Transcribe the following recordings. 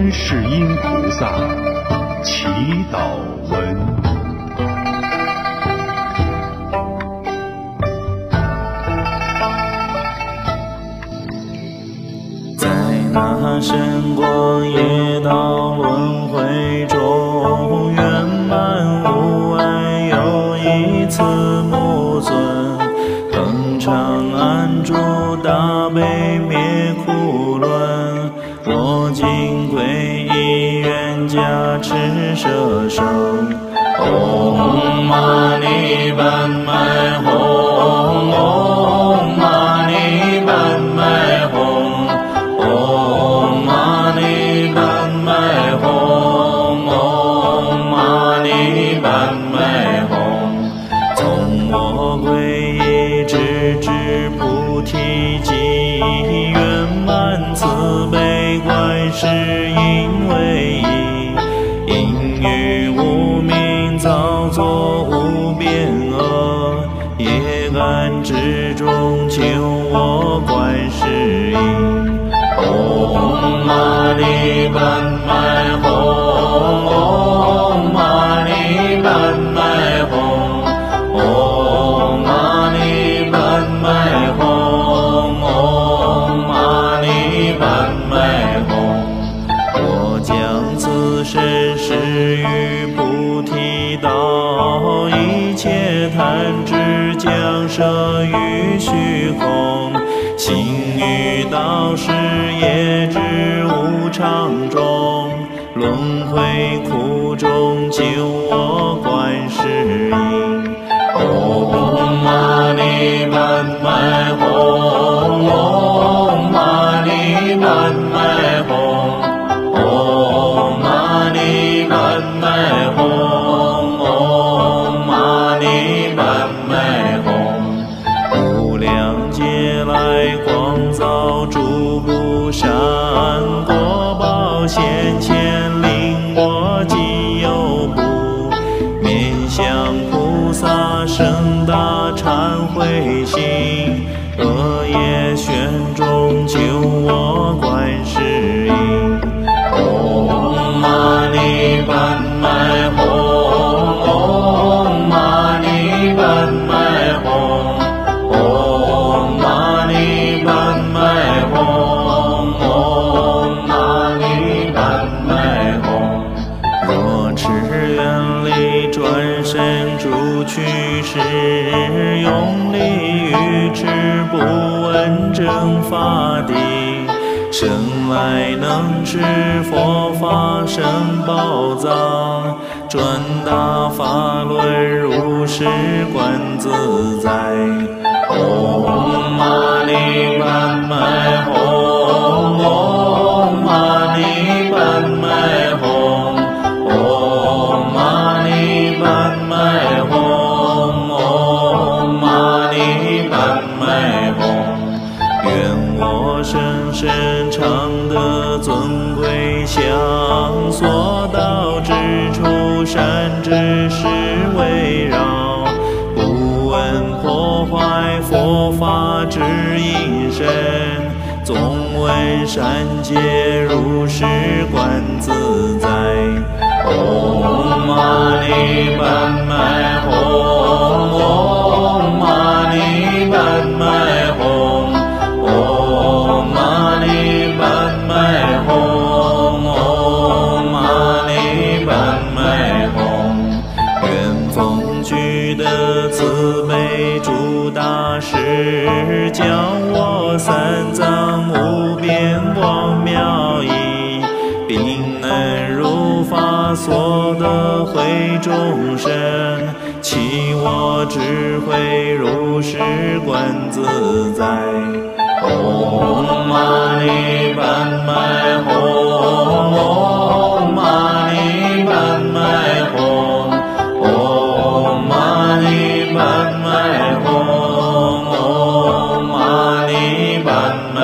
观世音菩萨祈祷文。在那神光夜道轮回中，圆满无碍又一次目尊，恒常安住大悲灭苦轮。我今皈依愿加持舍生，唵嘛呢叭咪吽，strong. 无常中，轮回苦中救我观世音。唵嘛呢叭心，恶业旋中救我生来能知佛法生宝藏，转达法轮如是观自在。唵嘛呢叭纵闻善解如是观自在。唵嘛呢叭咪吽，唵嘛呢叭咪吽。唵嘛呢叭咪吽，唵嘛呢叭咪吽。愿奉具的慈悲诸大师，教我三藏得会众生，启我智慧如是观自在。唵嘛呢叭咪吽，唵嘛呢叭咪吽，唵嘛呢叭咪吽，唵嘛呢叭咪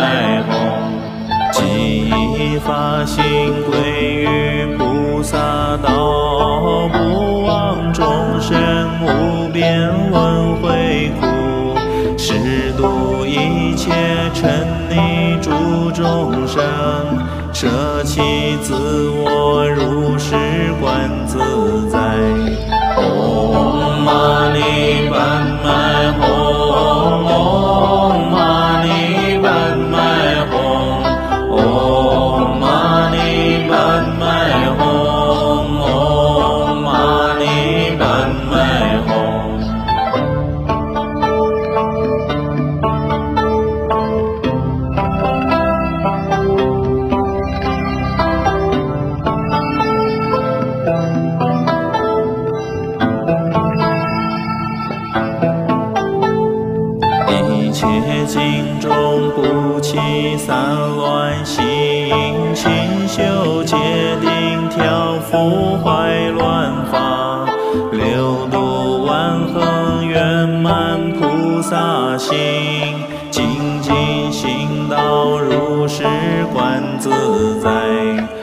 吽。即发心归众生，舍弃自我，如是观自在。一切经中不起散乱心，勤修戒定，调伏坏乱法，六度万恒圆满菩萨心，精进行道如是观自在。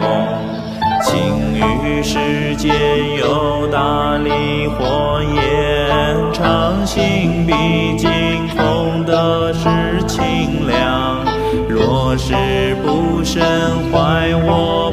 梦。情于世间有大力火焰，常行必经，功德是清凉。若是不慎坏我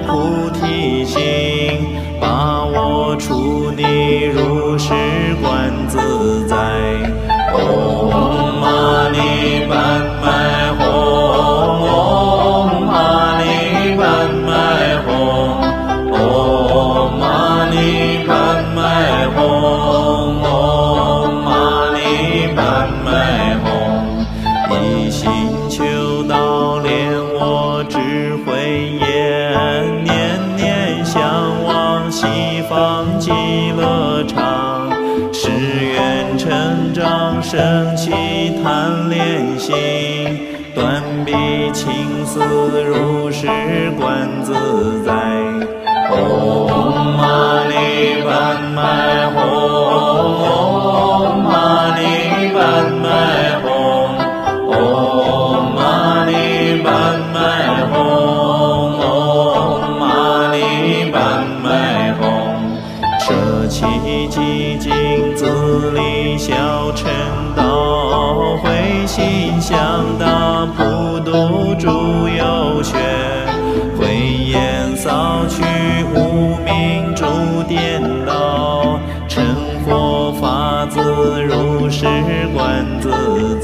升起贪恋心，断彼情思，如是观自在。唵嘛呢叭咪吽，唵嘛呢叭咪吽。唵嘛呢叭咪吽，唵嘛呢叭咪吽。舍弃寂静，自立小乘，心向道，普度诸有学。慧眼扫去无明诸颠倒，成佛法子如是观自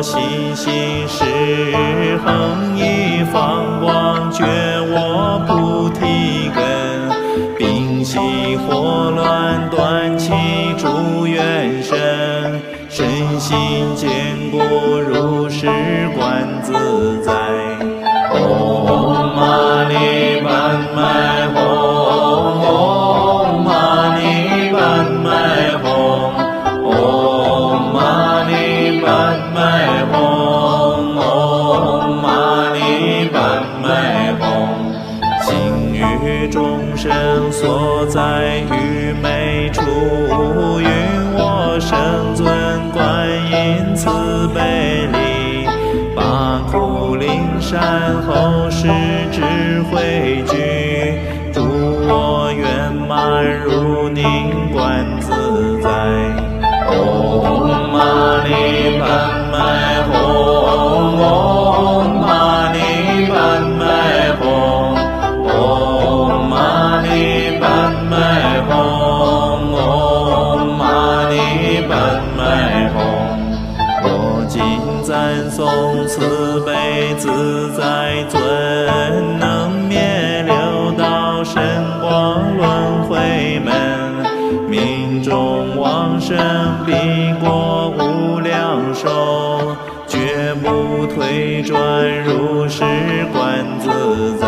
我心是恒一放光，觉我菩提根，冰心火乱，断其诸缘生，身心坚固，如是观自在。心欲众生所在于每处，云我生尊观音慈悲力，八苦灵山后世智慧聚，助我圆满如宁观自在。今赞颂慈悲自在尊，能灭六道神光轮回门，命中往生彼国无量寿，绝不退转，如是观自在。